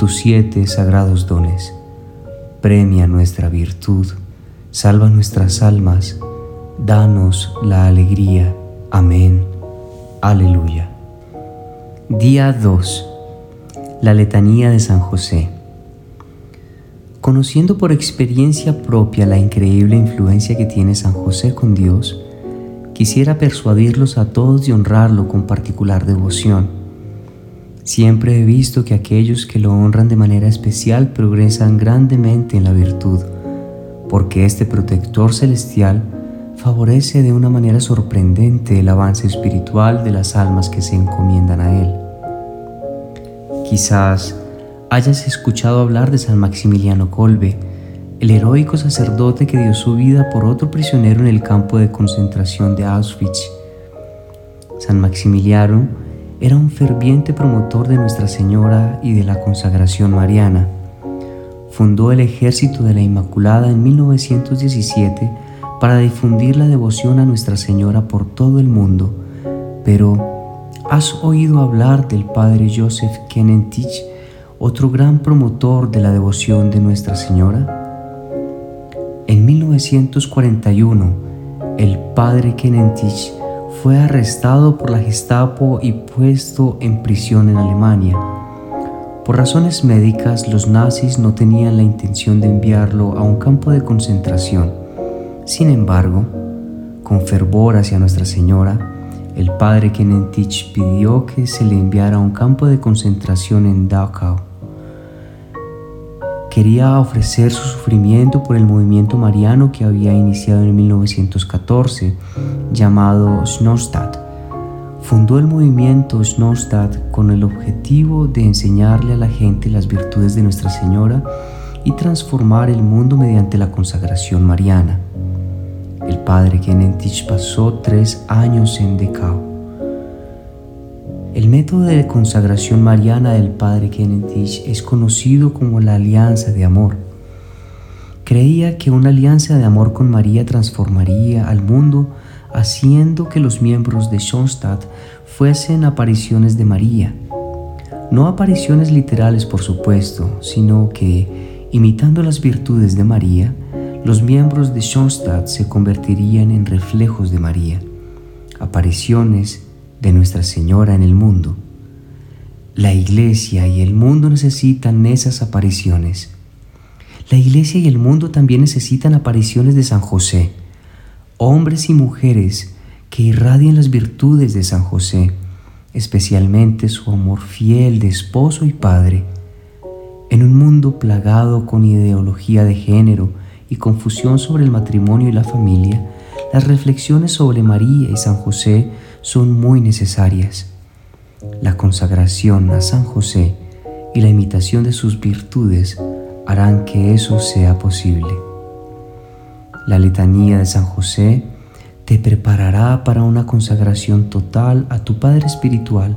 tus siete sagrados dones. Premia nuestra virtud, salva nuestras almas, danos la alegría. Amén. Aleluya. Día 2. La letanía de San José. Conociendo por experiencia propia la increíble influencia que tiene San José con Dios, quisiera persuadirlos a todos de honrarlo con particular devoción Siempre he visto que aquellos que lo honran de manera especial progresan grandemente en la virtud, porque este protector celestial favorece de una manera sorprendente el avance espiritual de las almas que se encomiendan a él. Quizás hayas escuchado hablar de San Maximiliano Kolbe, el heroico sacerdote que dio su vida por otro prisionero en el campo de concentración de Auschwitz. San Maximiliano era un ferviente promotor de Nuestra Señora y de la consagración mariana. Fundó el Ejército de la Inmaculada en 1917 para difundir la devoción a Nuestra Señora por todo el mundo. Pero, ¿has oído hablar del Padre Joseph Kenentich, otro gran promotor de la devoción de Nuestra Señora? En 1941, el Padre Kenentich fue arrestado por la Gestapo y puesto en prisión en Alemania. Por razones médicas, los nazis no tenían la intención de enviarlo a un campo de concentración. Sin embargo, con fervor hacia Nuestra Señora, el padre Kenentich pidió que se le enviara a un campo de concentración en Dachau quería ofrecer su sufrimiento por el movimiento mariano que había iniciado en 1914, llamado Snowstadt. Fundó el movimiento Snowstadt con el objetivo de enseñarle a la gente las virtudes de Nuestra Señora y transformar el mundo mediante la consagración mariana. El padre Kenentich pasó tres años en Dachau el método de consagración mariana del padre Kenneth es conocido como la alianza de amor. Creía que una alianza de amor con María transformaría al mundo haciendo que los miembros de Schoenstatt fuesen apariciones de María. No apariciones literales, por supuesto, sino que, imitando las virtudes de María, los miembros de Schoenstatt se convertirían en reflejos de María, apariciones de Nuestra Señora en el mundo. La iglesia y el mundo necesitan esas apariciones. La iglesia y el mundo también necesitan apariciones de San José, hombres y mujeres que irradien las virtudes de San José, especialmente su amor fiel de esposo y padre. En un mundo plagado con ideología de género y confusión sobre el matrimonio y la familia, las reflexiones sobre María y San José son muy necesarias. La consagración a San José y la imitación de sus virtudes harán que eso sea posible. La letanía de San José te preparará para una consagración total a tu Padre Espiritual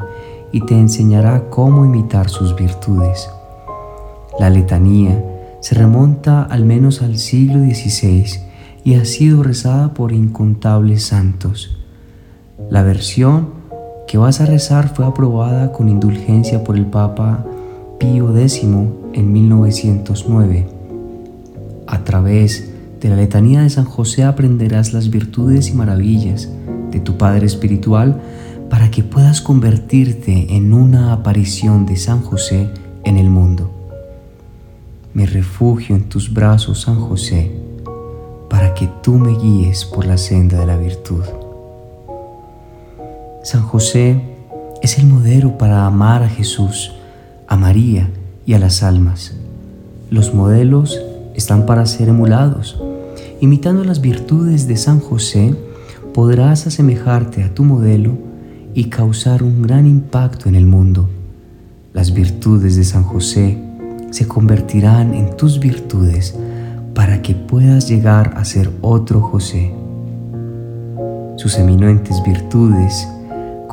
y te enseñará cómo imitar sus virtudes. La letanía se remonta al menos al siglo XVI y ha sido rezada por incontables santos. La versión que vas a rezar fue aprobada con indulgencia por el Papa Pío X en 1909. A través de la letanía de San José aprenderás las virtudes y maravillas de tu Padre Espiritual para que puedas convertirte en una aparición de San José en el mundo. refugio en tus brazos, San José, para que tú me guíes por la senda de la virtud. San José es el modelo para amar a Jesús, a María y a las almas. Los modelos están para ser emulados. Imitando las virtudes de San José, podrás asemejarte a tu modelo y causar un gran impacto en el mundo. Las virtudes de San José se convertirán en tus virtudes para que puedas llegar a ser otro José. Sus eminentes virtudes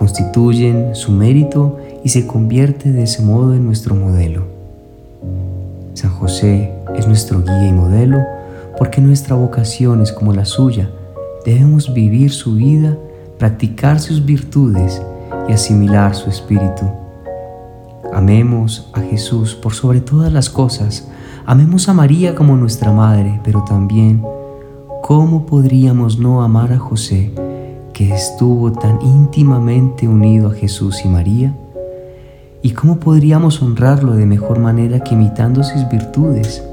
constituyen su mérito y se convierte de ese modo en nuestro modelo. San José es nuestro guía y modelo porque nuestra vocación es como la suya. Debemos vivir su vida, practicar sus virtudes y asimilar su espíritu. Amemos a Jesús por sobre todas las cosas. Amemos a María como nuestra madre, pero también, ¿cómo podríamos no amar a José, que estuvo tan íntimamente unido a Jesús y María? ¿Y cómo podríamos honrarlo de mejor manera que imitando sus virtudes?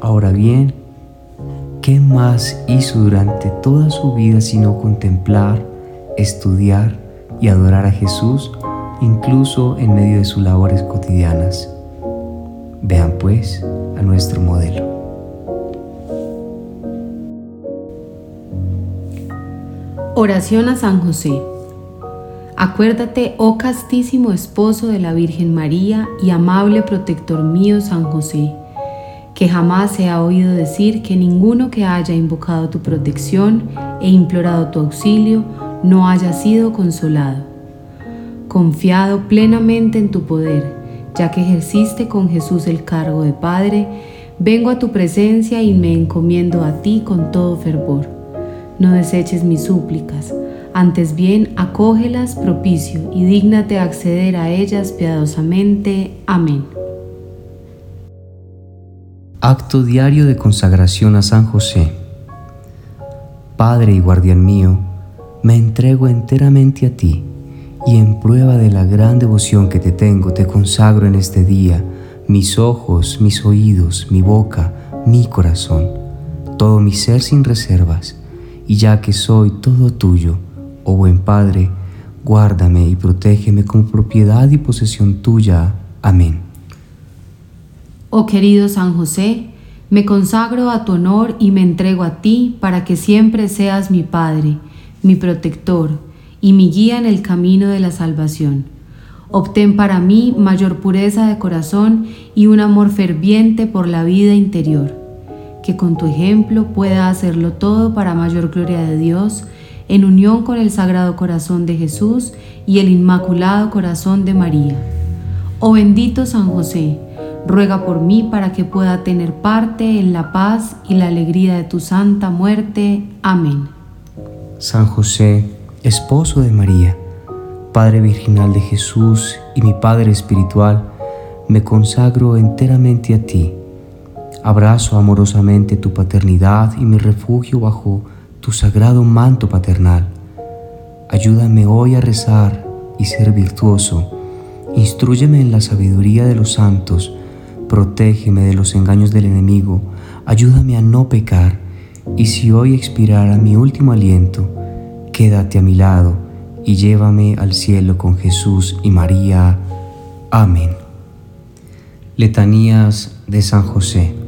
Ahora bien, ¿qué más hizo durante toda su vida sino contemplar, estudiar y adorar a Jesús, incluso en medio de sus labores cotidianas? Vean pues a nuestro modelo. Oración a San José. Acuérdate, oh castísimo esposo de la Virgen María y amable protector mío San José, que jamás se ha oído decir que ninguno que haya invocado tu protección e implorado tu auxilio no haya sido consolado. Confiado plenamente en tu poder, ya que ejerciste con Jesús el cargo de Padre, vengo a tu presencia y me encomiendo a ti con todo fervor. No deseches mis súplicas antes bien, acógelas propicio y dígnate acceder a ellas piadosamente. Amén. Acto diario de consagración a San José. Padre y guardián mío, me entrego enteramente a ti y en prueba de la gran devoción que te tengo, te consagro en este día mis ojos, mis oídos, mi boca, mi corazón, todo mi ser sin reservas, y ya que soy todo tuyo, Oh buen Padre, guárdame y protégeme como propiedad y posesión tuya. Amén. Oh querido San José, me consagro a tu honor y me entrego a ti para que siempre seas mi Padre, mi protector y mi guía en el camino de la salvación. Obtén para mí mayor pureza de corazón y un amor ferviente por la vida interior, que con tu ejemplo pueda hacerlo todo para mayor gloria de Dios en unión con el Sagrado Corazón de Jesús y el Inmaculado Corazón de María. Oh bendito San José, ruega por mí para que pueda tener parte en la paz y la alegría de tu santa muerte. Amén. San José, esposo de María, Padre Virginal de Jesús y mi Padre Espiritual, me consagro enteramente a ti. Abrazo amorosamente tu paternidad y mi refugio bajo tu sagrado manto paternal. Ayúdame hoy a rezar y ser virtuoso. Instrúyeme en la sabiduría de los santos. Protégeme de los engaños del enemigo. Ayúdame a no pecar. Y si hoy expirara mi último aliento, quédate a mi lado y llévame al cielo con Jesús y María. Amén. Letanías de San José.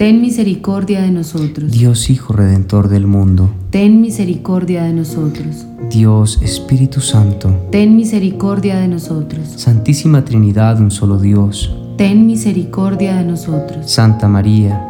ten misericordia de nosotros. Dios Hijo Redentor del mundo, ten misericordia de nosotros. Dios Espíritu Santo, ten misericordia de nosotros. Santísima Trinidad, un solo Dios, ten misericordia de nosotros. Santa María,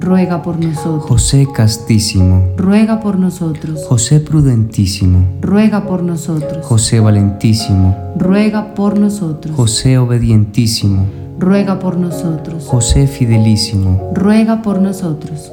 ruega por nosotros. José Castísimo, ruega por nosotros. José Prudentísimo, ruega por nosotros. José Valentísimo, ruega por nosotros. José Obedientísimo, ruega por nosotros. José Fidelísimo, ruega por nosotros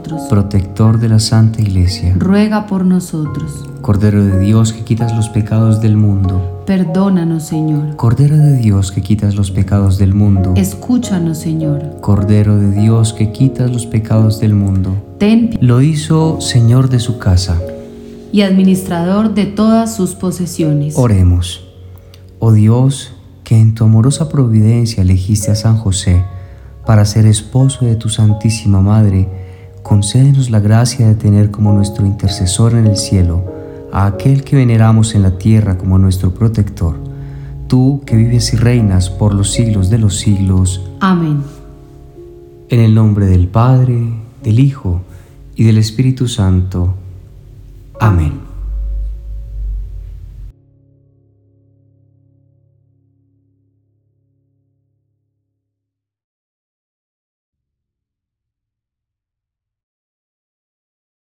nosotros protector de la Santa Iglesia, ruega por nosotros. Cordero de Dios que quitas los pecados del mundo, perdónanos Señor. Cordero de Dios que quitas los pecados del mundo, escúchanos Señor. Cordero de Dios que quitas los pecados del mundo, ten lo hizo Señor de su casa y administrador de todas sus posesiones. Oremos. Oh Dios, que en tu amorosa providencia elegiste a San José para ser esposo de tu Santísima Madre, concédenos la gracia de tener como nuestro intercesor en el cielo a aquel que veneramos en la tierra como nuestro protector, tú que vives y reinas por los siglos de los siglos. Amén. En el nombre del Padre, del Hijo y del Espíritu Santo. Amén.